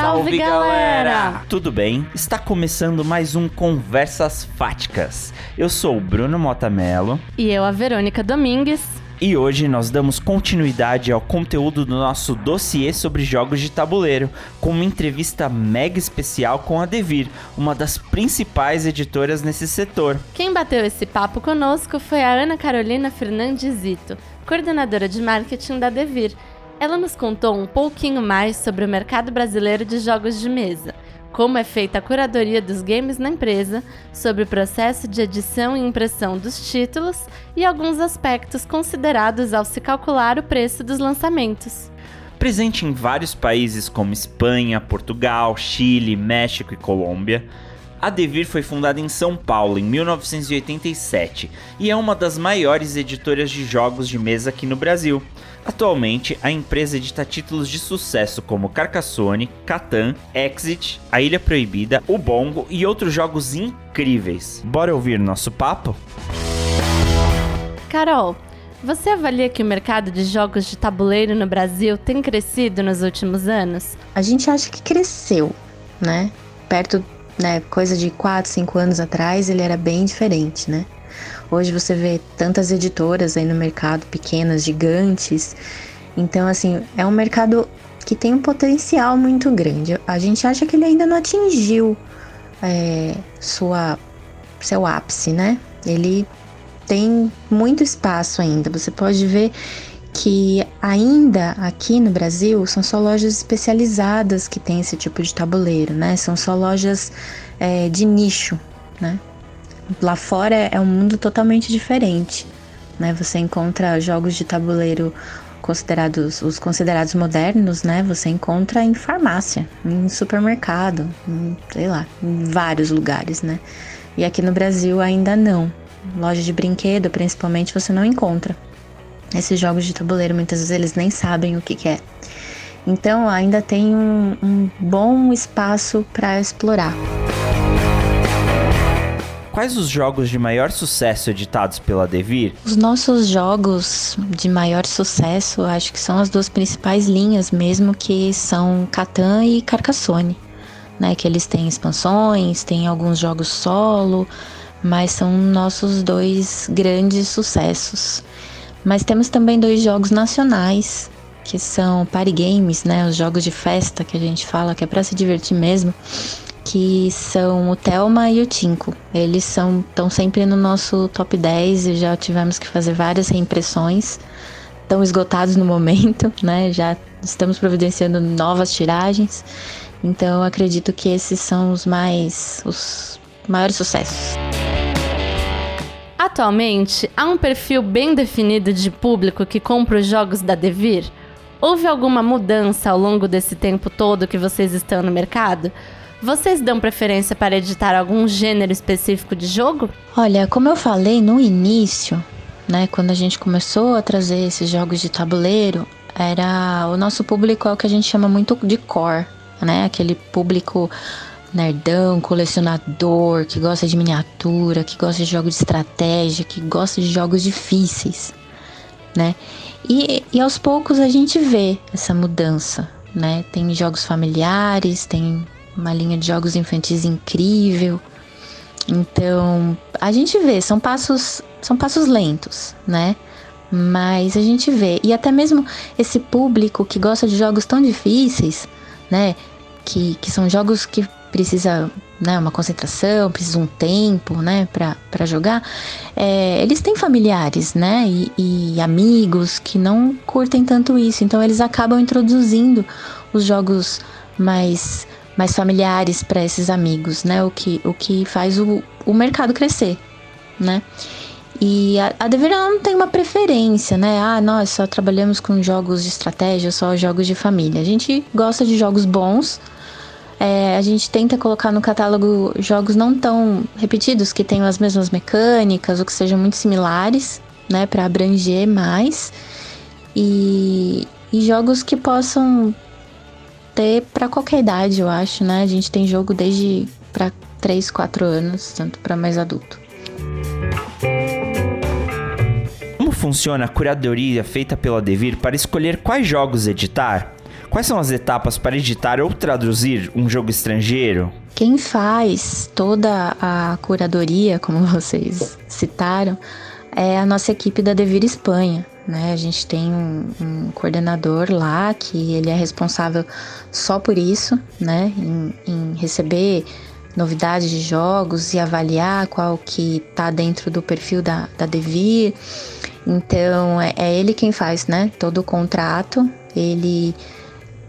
Salve, galera! Tudo bem? Está começando mais um Conversas Fáticas. Eu sou o Bruno Motamelo E eu, a Verônica Domingues. e hoje nós damos continuidade ao conteúdo do nosso dossiê sobre jogos de tabuleiro, com uma entrevista mega especial com a Devir, uma das principais editoras nesse setor. Quem bateu esse papo conosco foi a Ana Carolina Fernandes Zito, coordenadora de marketing da Devir. Ela nos contou um pouquinho mais sobre o mercado brasileiro de jogos de mesa, como é feita a curadoria dos games na empresa, sobre o processo de edição e impressão dos títulos e alguns aspectos considerados ao se calcular o preço dos lançamentos. Presente em vários países como Espanha, Portugal, Chile, México e Colômbia, a Devir foi fundada em São Paulo em 1987 e é uma das maiores editoras de jogos de mesa aqui no Brasil. Atualmente, a empresa edita títulos de sucesso como Carcassonne, Catan, Exit, A Ilha Proibida, O Bongo e outros jogos incríveis. Bora ouvir nosso papo? Carol, você avalia que o mercado de jogos de tabuleiro no Brasil tem crescido nos últimos anos? A gente acha que cresceu, né? Perto, né, coisa de 4, 5 anos atrás, ele era bem diferente, né? Hoje você vê tantas editoras aí no mercado, pequenas, gigantes. Então, assim, é um mercado que tem um potencial muito grande. A gente acha que ele ainda não atingiu é, sua, seu ápice, né? Ele tem muito espaço ainda. Você pode ver que ainda aqui no Brasil são só lojas especializadas que têm esse tipo de tabuleiro, né? São só lojas é, de nicho, né? Lá fora é um mundo totalmente diferente, né? Você encontra jogos de tabuleiro considerados os considerados modernos, né? Você encontra em farmácia, em supermercado, em, sei lá, em vários lugares, né? E aqui no Brasil ainda não. Loja de brinquedo, principalmente, você não encontra. Esses jogos de tabuleiro, muitas vezes eles nem sabem o que, que é. Então ainda tem um, um bom espaço para explorar. Quais os jogos de maior sucesso editados pela Devir? Os nossos jogos de maior sucesso, acho que são as duas principais linhas mesmo, que são Catan e Carcassonne, né? Que eles têm expansões, têm alguns jogos solo, mas são nossos dois grandes sucessos. Mas temos também dois jogos nacionais, que são party games, né? Os jogos de festa que a gente fala, que é para se divertir mesmo, que são o Telma e o Tinko. Eles são estão sempre no nosso top 10 e já tivemos que fazer várias reimpressões. Estão esgotados no momento, né? Já estamos providenciando novas tiragens. Então acredito que esses são os mais os maiores sucessos. Atualmente, há um perfil bem definido de público que compra os jogos da Devir? Houve alguma mudança ao longo desse tempo todo que vocês estão no mercado? Vocês dão preferência para editar algum gênero específico de jogo? Olha, como eu falei no início, né, quando a gente começou a trazer esses jogos de tabuleiro, era o nosso público é o que a gente chama muito de core, né? Aquele público nerdão, colecionador, que gosta de miniatura, que gosta de jogos de estratégia, que gosta de jogos difíceis, né? E, e aos poucos a gente vê essa mudança, né? Tem jogos familiares, tem uma linha de jogos infantis incrível. Então, a gente vê, são passos, são passos lentos, né? Mas a gente vê, e até mesmo esse público que gosta de jogos tão difíceis, né? Que, que são jogos que precisa né, uma concentração, precisa um tempo, né, para jogar, é, eles têm familiares, né, e, e, amigos que não curtem tanto isso, então eles acabam introduzindo os jogos mais mais familiares para esses amigos, né, o que o que faz o, o mercado crescer, né. E a, a não tem uma preferência, né? Ah, nós só trabalhamos com jogos de estratégia, só jogos de família. A gente gosta de jogos bons, é, a gente tenta colocar no catálogo jogos não tão repetidos, que tenham as mesmas mecânicas ou que sejam muito similares, né, para abranger mais. E, e jogos que possam ter para qualquer idade, eu acho, né? A gente tem jogo desde para 3, 4 anos, tanto para mais adulto. Como funciona a curadoria feita pela Devir para escolher quais jogos editar? Quais são as etapas para editar ou traduzir um jogo estrangeiro? Quem faz toda a curadoria, como vocês citaram, é a nossa equipe da Devir Espanha. Né? A gente tem um, um, coordenador lá que ele é responsável só por isso, né? em, em receber novidades de jogos e avaliar qual que tá dentro do perfil da, da Devir. Então é, é ele quem faz, né? Todo o contrato, ele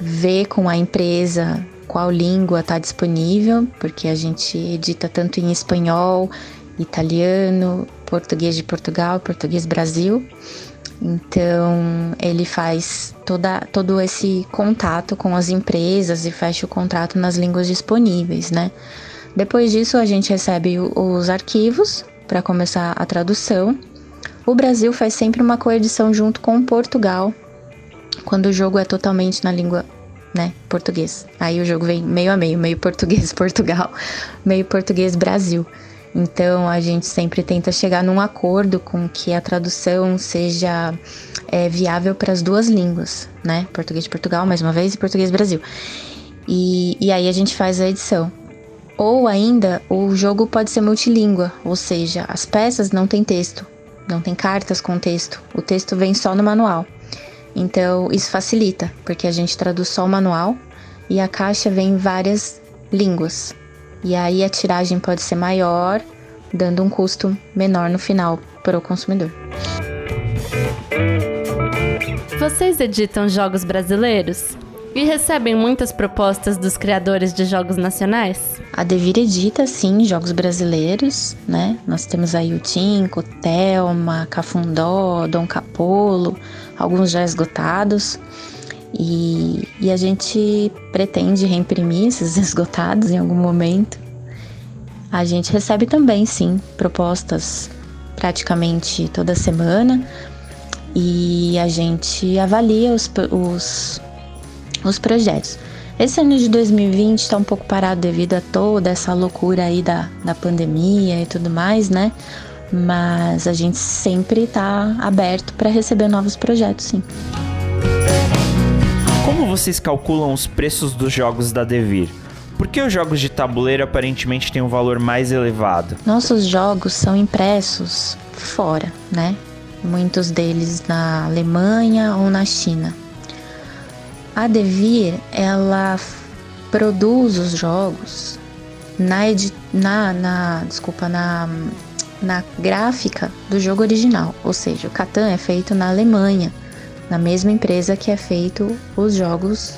vê com a empresa qual língua está disponível, porque a gente edita tanto em espanhol, italiano, português de Portugal, português Brasil. Então ele faz toda, todo esse contato com as empresas e fecha o contrato nas línguas disponíveis, né? Depois disso a gente recebe os arquivos para começar a tradução. O Brasil faz sempre uma coedição junto com Portugal quando o jogo é totalmente na língua, né, português. Aí o jogo vem meio a meio, meio português Portugal, meio português Brasil. Então a gente sempre tenta chegar num acordo com que a tradução seja é, viável para as duas línguas, né? Português de Portugal, mais uma vez, e português Brasil. E, e aí a gente faz a edição. Ou ainda, o jogo pode ser multilíngua, ou seja, as peças não têm texto, não tem cartas com texto, o texto vem só no manual. Então, isso facilita, porque a gente traduz só o manual e a caixa vem em várias línguas. E aí a tiragem pode ser maior, dando um custo menor no final para o consumidor. Vocês editam jogos brasileiros? E recebem muitas propostas dos criadores de jogos nacionais? A Devir edita, sim, jogos brasileiros, né? Nós temos aí o Tinco, Telma, Cafundó, Dom Capolo, alguns já esgotados. E, e a gente pretende reimprimir esses esgotados em algum momento. A gente recebe também, sim, propostas praticamente toda semana e a gente avalia os, os, os projetos. Esse ano de 2020 está um pouco parado devido a toda essa loucura aí da, da pandemia e tudo mais, né? Mas a gente sempre está aberto para receber novos projetos, sim. Como vocês calculam os preços dos jogos da Devir? Por que os jogos de tabuleiro aparentemente têm um valor mais elevado? Nossos jogos são impressos fora, né? Muitos deles na Alemanha ou na China. A Devir, ela produz os jogos na, na, na desculpa, na, na gráfica do jogo original, ou seja, o Catan é feito na Alemanha na mesma empresa que é feito os jogos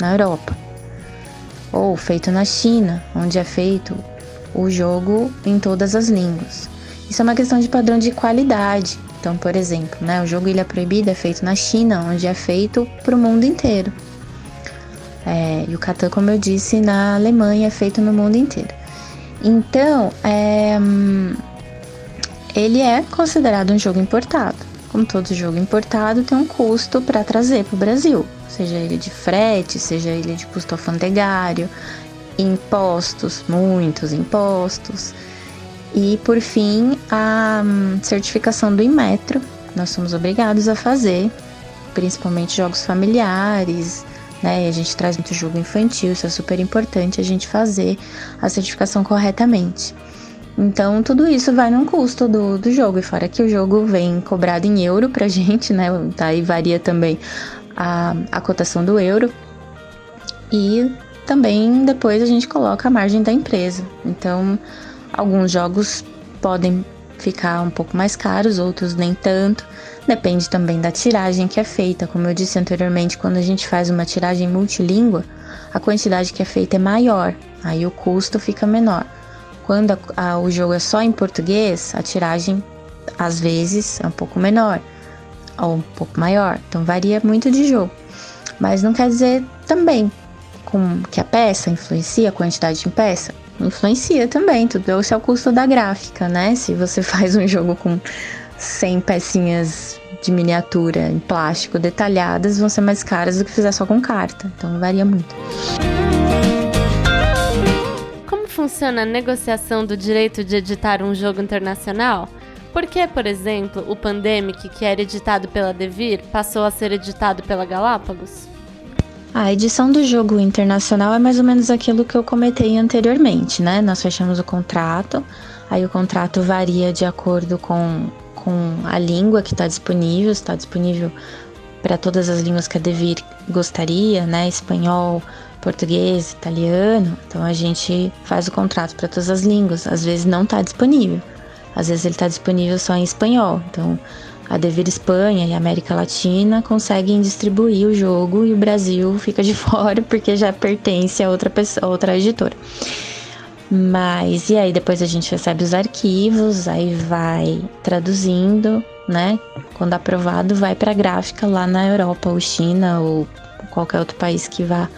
na Europa. Ou feito na China, onde é feito o jogo em todas as línguas. Isso é uma questão de padrão de qualidade. Então, por exemplo, né, o jogo Ilha Proibida é feito na China, onde é feito para o mundo inteiro. É, e o Catan, como eu disse, na Alemanha é feito no mundo inteiro. Então, é, ele é considerado um jogo importado. Como todo jogo importado, tem um custo para trazer para o Brasil, seja ele de frete, seja ele de custo alfandegário, impostos, muitos impostos. E por fim, a hum, certificação do Inmetro, nós somos obrigados a fazer, principalmente jogos familiares, né? A gente traz muito jogo infantil, isso é super importante a gente fazer a certificação corretamente. Então, tudo isso vai num custo do, do jogo. E fora que o jogo vem cobrado em euro pra gente, né? Daí varia também a, a cotação do euro. E também depois a gente coloca a margem da empresa. Então, alguns jogos podem ficar um pouco mais caros, outros nem tanto. Depende também da tiragem que é feita. Como eu disse anteriormente, quando a gente faz uma tiragem multilíngua, a quantidade que é feita é maior, aí o custo fica menor. Quando a, a, o jogo é só em português, a tiragem às vezes é um pouco menor ou um pouco maior. Então varia muito de jogo. Mas não quer dizer também com, que a peça influencia a quantidade de peça. Influencia também, tudo isso é o custo da gráfica, né? Se você faz um jogo com 100 pecinhas de miniatura em plástico detalhadas, vão ser mais caras do que fizer só com carta. Então varia muito funciona a negociação do direito de editar um jogo internacional? Por que, por exemplo, o Pandemic, que era editado pela Devir, passou a ser editado pela Galápagos? A edição do jogo internacional é mais ou menos aquilo que eu comentei anteriormente, né? Nós fechamos o contrato, aí o contrato varia de acordo com, com a língua que está disponível, está disponível para todas as línguas que a Devir gostaria, né? Espanhol, português, italiano. Então a gente faz o contrato para todas as línguas. Às vezes não está disponível, às vezes ele está disponível só em espanhol. Então a Devir Espanha e América Latina conseguem distribuir o jogo e o Brasil fica de fora porque já pertence a outra pessoa, a outra editora. Mas e aí depois a gente recebe os arquivos, aí vai traduzindo, né? Quando aprovado, vai para a gráfica lá na Europa, ou China, ou qualquer outro país que vá,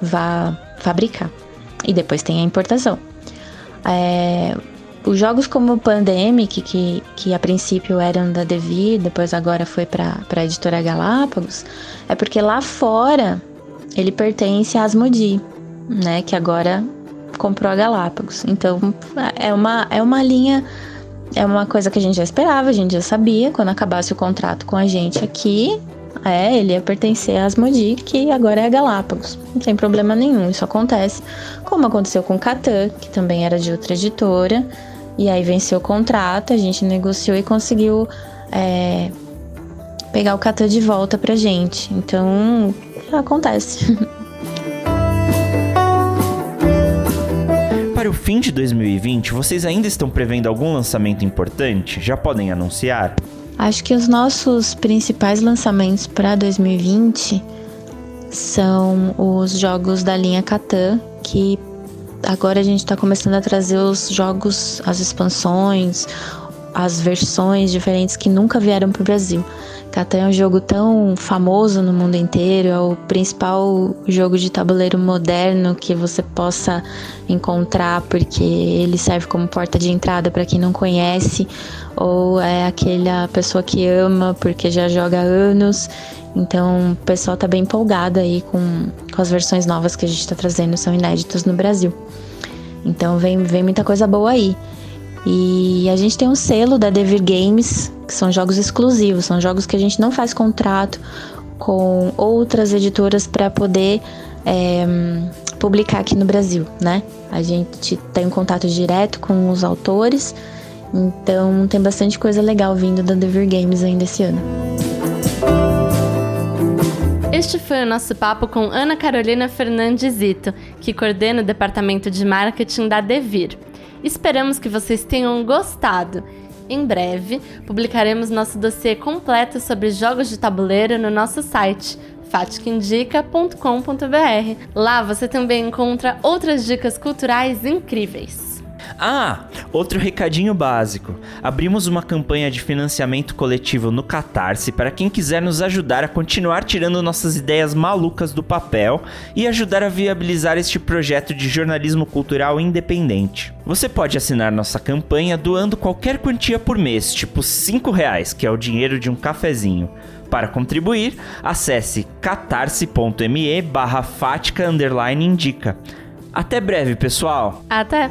vá fabricar. E depois tem a importação. É, os jogos como Pandemic, que, que a princípio eram da Devi, depois agora foi para a editora Galápagos, é porque lá fora ele pertence à Asmodee, né? Que agora comprou a Galápagos. Então é uma, é uma linha, é uma coisa que a gente já esperava, a gente já sabia. Quando acabasse o contrato com a gente aqui, é, ele ia pertencer à Asmodee, que agora é a Galápagos. Não tem problema nenhum, isso acontece. Como aconteceu com Catan, que também era de outra editora. E aí venceu o contrato, a gente negociou e conseguiu é, pegar o Catan de volta pra gente. Então, acontece. Para o fim de 2020, vocês ainda estão prevendo algum lançamento importante? Já podem anunciar? Acho que os nossos principais lançamentos para 2020 são os jogos da linha Catan, que agora a gente está começando a trazer os jogos, as expansões, as versões diferentes que nunca vieram para o Brasil. Catan é um jogo tão famoso no mundo inteiro, é o principal jogo de tabuleiro moderno que você possa encontrar, porque ele serve como porta de entrada para quem não conhece, ou é aquela pessoa que ama porque já joga há anos. Então o pessoal tá bem empolgado aí com, com as versões novas que a gente está trazendo, são inéditas no Brasil. Então vem, vem muita coisa boa aí. E a gente tem um selo da Devir Games, que são jogos exclusivos, são jogos que a gente não faz contrato com outras editoras para poder é, publicar aqui no Brasil, né? A gente tem um contato direto com os autores, então tem bastante coisa legal vindo da Devir Games ainda esse ano. Este foi o nosso papo com Ana Carolina Fernandes Zito, que coordena o departamento de marketing da Devir. Esperamos que vocês tenham gostado. Em breve, publicaremos nosso dossiê completo sobre jogos de tabuleiro no nosso site faticaindica.com.br. Lá você também encontra outras dicas culturais incríveis. Ah, outro recadinho básico. Abrimos uma campanha de financiamento coletivo no Catarse para quem quiser nos ajudar a continuar tirando nossas ideias malucas do papel e ajudar a viabilizar este projeto de jornalismo cultural independente. Você pode assinar nossa campanha doando qualquer quantia por mês, tipo 5 reais, que é o dinheiro de um cafezinho. Para contribuir, acesse catarse.me barra Indica. Até breve, pessoal! Até!